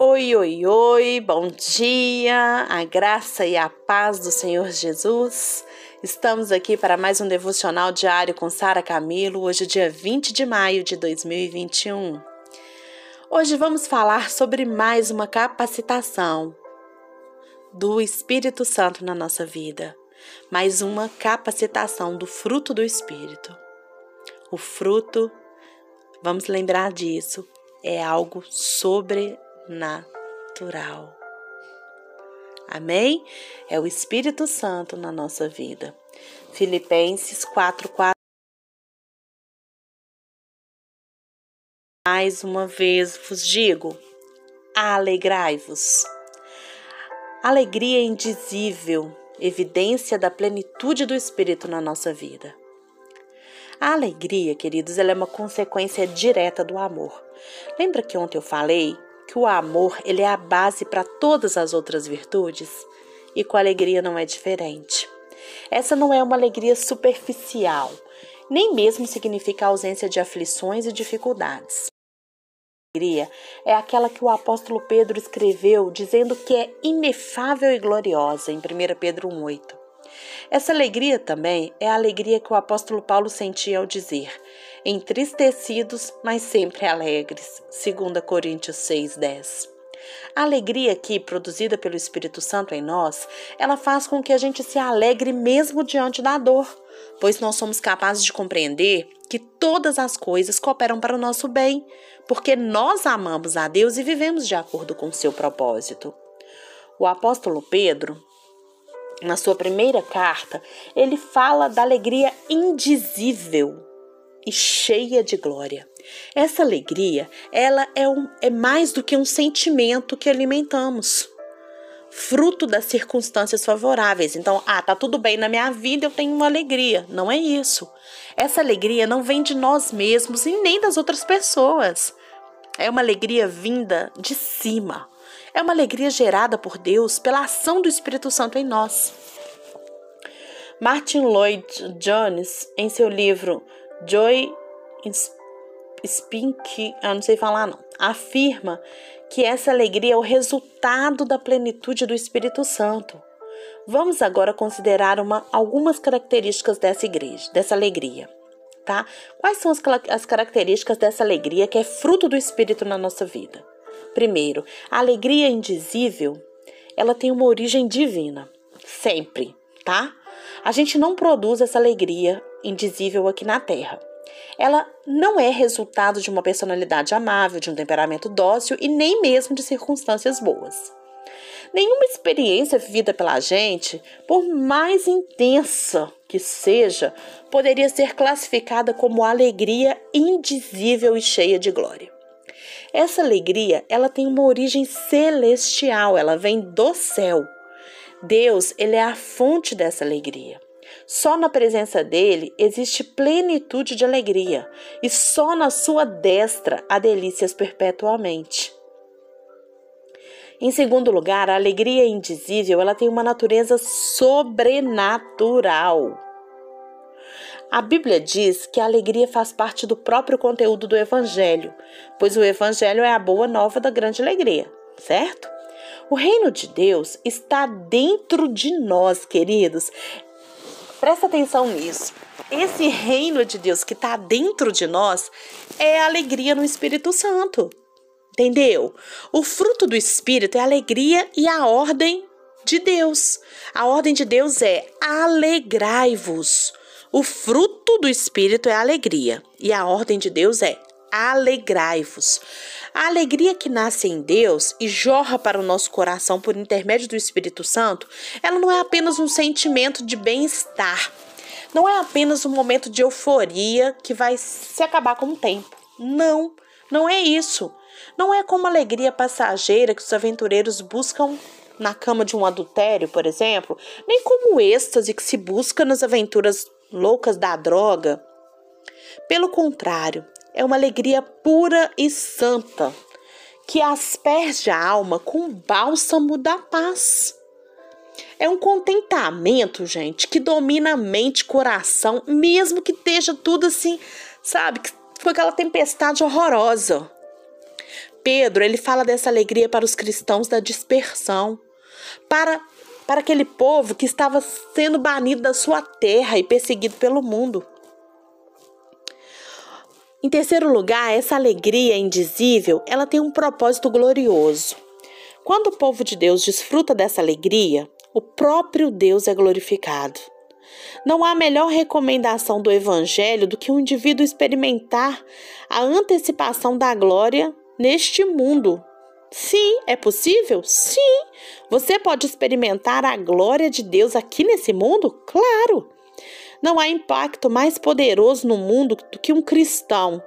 Oi, oi, oi, bom dia, a graça e a paz do Senhor Jesus. Estamos aqui para mais um devocional diário com Sara Camilo, hoje, dia 20 de maio de 2021. Hoje vamos falar sobre mais uma capacitação do Espírito Santo na nossa vida, mais uma capacitação do fruto do Espírito. O fruto, vamos lembrar disso, é algo sobrenatural natural. Amém? É o Espírito Santo na nossa vida. Filipenses 4, 4. Mais uma vez vos digo: alegrai-vos. Alegria indizível, evidência da plenitude do Espírito na nossa vida. A alegria, queridos, ela é uma consequência direta do amor. Lembra que ontem eu falei que o amor ele é a base para todas as outras virtudes e com a alegria não é diferente. Essa não é uma alegria superficial, nem mesmo significa ausência de aflições e dificuldades. A alegria é aquela que o apóstolo Pedro escreveu dizendo que é inefável e gloriosa em 1 Pedro 1,8. Essa alegria também é a alegria que o apóstolo Paulo sentia ao dizer: entristecidos, mas sempre alegres. 2 Coríntios 6:10. A alegria aqui, produzida pelo Espírito Santo em nós, ela faz com que a gente se alegre mesmo diante da dor, pois nós somos capazes de compreender que todas as coisas cooperam para o nosso bem, porque nós amamos a Deus e vivemos de acordo com o seu propósito. O apóstolo Pedro, na sua primeira carta, ele fala da alegria indizível e cheia de glória. Essa alegria, ela é, um, é mais do que um sentimento que alimentamos, fruto das circunstâncias favoráveis. Então, ah, tá tudo bem na minha vida, eu tenho uma alegria. Não é isso. Essa alegria não vem de nós mesmos e nem das outras pessoas. É uma alegria vinda de cima. É uma alegria gerada por Deus pela ação do Espírito Santo em nós. Martin Lloyd Jones, em seu livro Joy Spink, eu não sei falar não, afirma que essa alegria é o resultado da plenitude do Espírito Santo. Vamos agora considerar uma, algumas características dessa igreja, dessa alegria, tá? Quais são as, as características dessa alegria que é fruto do Espírito na nossa vida? Primeiro, a alegria indizível, ela tem uma origem divina, sempre, tá? A gente não produz essa alegria indizível aqui na Terra. Ela não é resultado de uma personalidade amável, de um temperamento dócil e nem mesmo de circunstâncias boas. Nenhuma experiência vivida pela gente, por mais intensa que seja, poderia ser classificada como alegria indizível e cheia de glória. Essa alegria, ela tem uma origem celestial, ela vem do céu. Deus, ele é a fonte dessa alegria. Só na presença dele existe plenitude de alegria, e só na sua destra há delícias perpetuamente. Em segundo lugar, a alegria indizível, ela tem uma natureza sobrenatural. A Bíblia diz que a alegria faz parte do próprio conteúdo do evangelho, pois o evangelho é a boa nova da grande alegria, certo? O reino de Deus está dentro de nós, queridos. Presta atenção nisso. Esse reino de Deus que está dentro de nós é alegria no Espírito Santo. Entendeu? O fruto do Espírito é alegria e a ordem de Deus. A ordem de Deus é alegrai-vos. O fruto do Espírito é alegria e a ordem de Deus é alegrai-vos. A alegria que nasce em Deus e jorra para o nosso coração por intermédio do Espírito Santo, ela não é apenas um sentimento de bem-estar. Não é apenas um momento de euforia que vai se acabar com o tempo. Não, não é isso. Não é como a alegria passageira que os aventureiros buscam na cama de um adultério, por exemplo, nem como o êxtase que se busca nas aventuras loucas da droga. Pelo contrário, é uma alegria pura e santa, que asperge a alma com o bálsamo da paz. É um contentamento, gente, que domina a mente e coração, mesmo que esteja tudo assim, sabe, com aquela tempestade horrorosa. Pedro, ele fala dessa alegria para os cristãos da dispersão, para para aquele povo que estava sendo banido da sua terra e perseguido pelo mundo. Em terceiro lugar, essa alegria indizível, ela tem um propósito glorioso. Quando o povo de Deus desfruta dessa alegria, o próprio Deus é glorificado. Não há melhor recomendação do Evangelho do que um indivíduo experimentar a antecipação da glória neste mundo. Sim, é possível? Sim. Você pode experimentar a glória de Deus aqui nesse mundo? Claro. Não há impacto mais poderoso no mundo do que um cristão,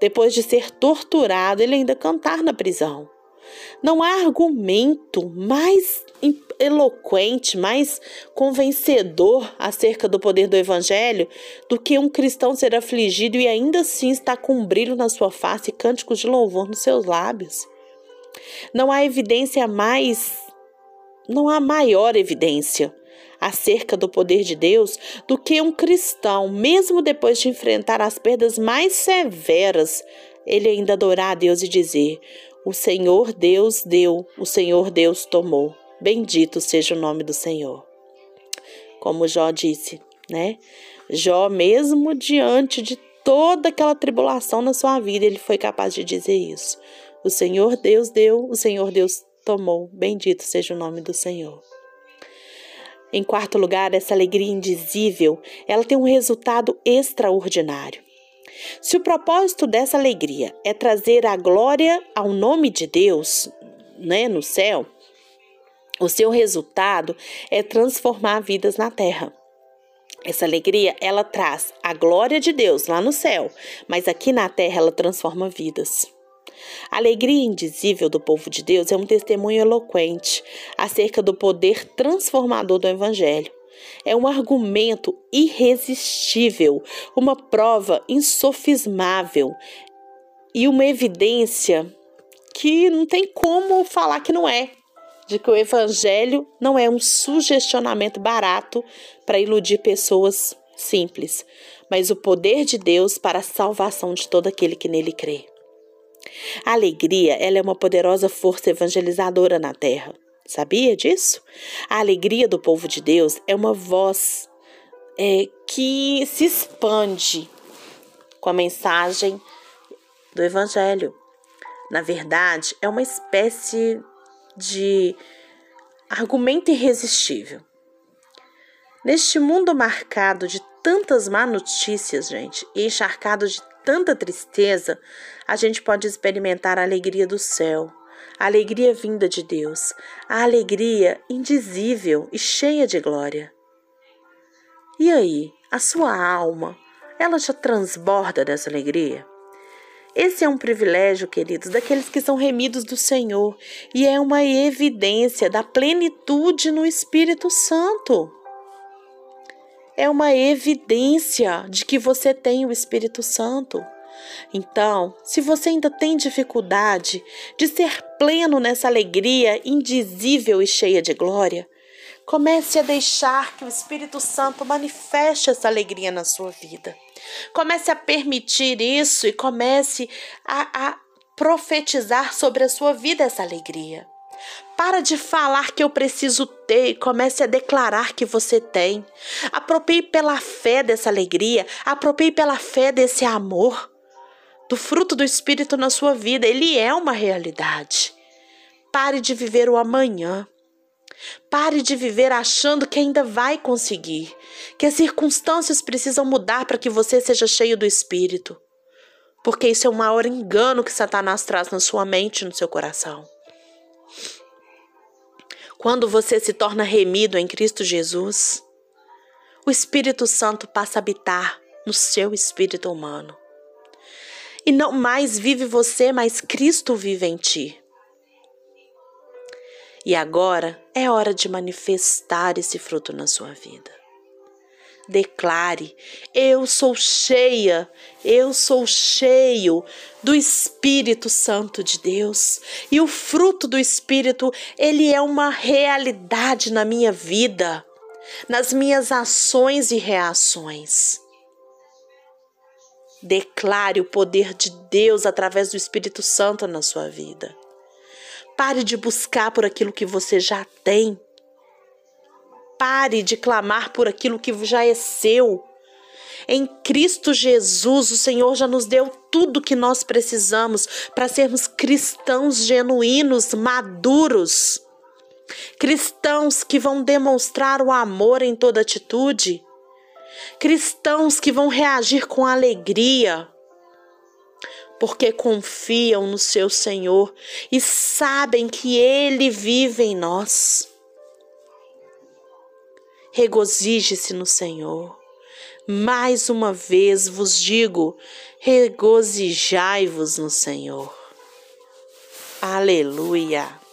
depois de ser torturado, ele ainda cantar na prisão. Não há argumento mais eloquente, mais convencedor acerca do poder do Evangelho do que um cristão ser afligido e ainda assim estar com um brilho na sua face e cânticos de louvor nos seus lábios. Não há evidência mais, não há maior evidência acerca do poder de Deus do que um cristão, mesmo depois de enfrentar as perdas mais severas, ele ainda adorar a Deus e dizer: O Senhor Deus deu, o Senhor Deus tomou. Bendito seja o nome do Senhor. Como Jó disse, né? Jó, mesmo diante de toda aquela tribulação na sua vida, ele foi capaz de dizer isso. O Senhor Deus deu, o Senhor Deus tomou. Bendito seja o nome do Senhor. Em quarto lugar, essa alegria indizível, ela tem um resultado extraordinário. Se o propósito dessa alegria é trazer a glória ao nome de Deus, né, no céu, o seu resultado é transformar vidas na terra. Essa alegria, ela traz a glória de Deus lá no céu, mas aqui na terra ela transforma vidas. A alegria indizível do povo de Deus é um testemunho eloquente acerca do poder transformador do Evangelho. É um argumento irresistível, uma prova insofismável e uma evidência que não tem como falar que não é de que o evangelho não é um sugestionamento barato para iludir pessoas simples, mas o poder de Deus para a salvação de todo aquele que nele crê. A alegria, ela é uma poderosa força evangelizadora na terra. Sabia disso? A alegria do povo de Deus é uma voz é, que se expande com a mensagem do Evangelho. Na verdade, é uma espécie de argumento irresistível. Neste mundo marcado de tantas má notícias, gente, e encharcado de tanta tristeza, a gente pode experimentar a alegria do céu, a alegria vinda de Deus, a alegria indizível e cheia de glória. E aí, a sua alma, ela já transborda dessa alegria? Esse é um privilégio, queridos, daqueles que são remidos do Senhor e é uma evidência da plenitude no Espírito Santo. É uma evidência de que você tem o Espírito Santo. Então, se você ainda tem dificuldade de ser pleno nessa alegria indizível e cheia de glória, comece a deixar que o Espírito Santo manifeste essa alegria na sua vida. Comece a permitir isso e comece a, a profetizar sobre a sua vida essa alegria. Para de falar que eu preciso ter e comece a declarar que você tem. Aproprie pela fé dessa alegria, aproprie pela fé desse amor, do fruto do Espírito na sua vida. Ele é uma realidade. Pare de viver o amanhã. Pare de viver achando que ainda vai conseguir, que as circunstâncias precisam mudar para que você seja cheio do Espírito. Porque isso é o maior engano que Satanás traz na sua mente e no seu coração. Quando você se torna remido em Cristo Jesus, o Espírito Santo passa a habitar no seu espírito humano. E não mais vive você, mas Cristo vive em ti. E agora é hora de manifestar esse fruto na sua vida. Declare: Eu sou cheia, eu sou cheio do Espírito Santo de Deus. E o fruto do Espírito, ele é uma realidade na minha vida, nas minhas ações e reações. Declare o poder de Deus através do Espírito Santo na sua vida. Pare de buscar por aquilo que você já tem. Pare de clamar por aquilo que já é seu. Em Cristo Jesus, o Senhor já nos deu tudo que nós precisamos para sermos cristãos genuínos, maduros. Cristãos que vão demonstrar o amor em toda atitude. Cristãos que vão reagir com alegria, porque confiam no seu Senhor e sabem que Ele vive em nós. Regozije-se no Senhor. Mais uma vez vos digo: regozijai-vos no Senhor. Aleluia.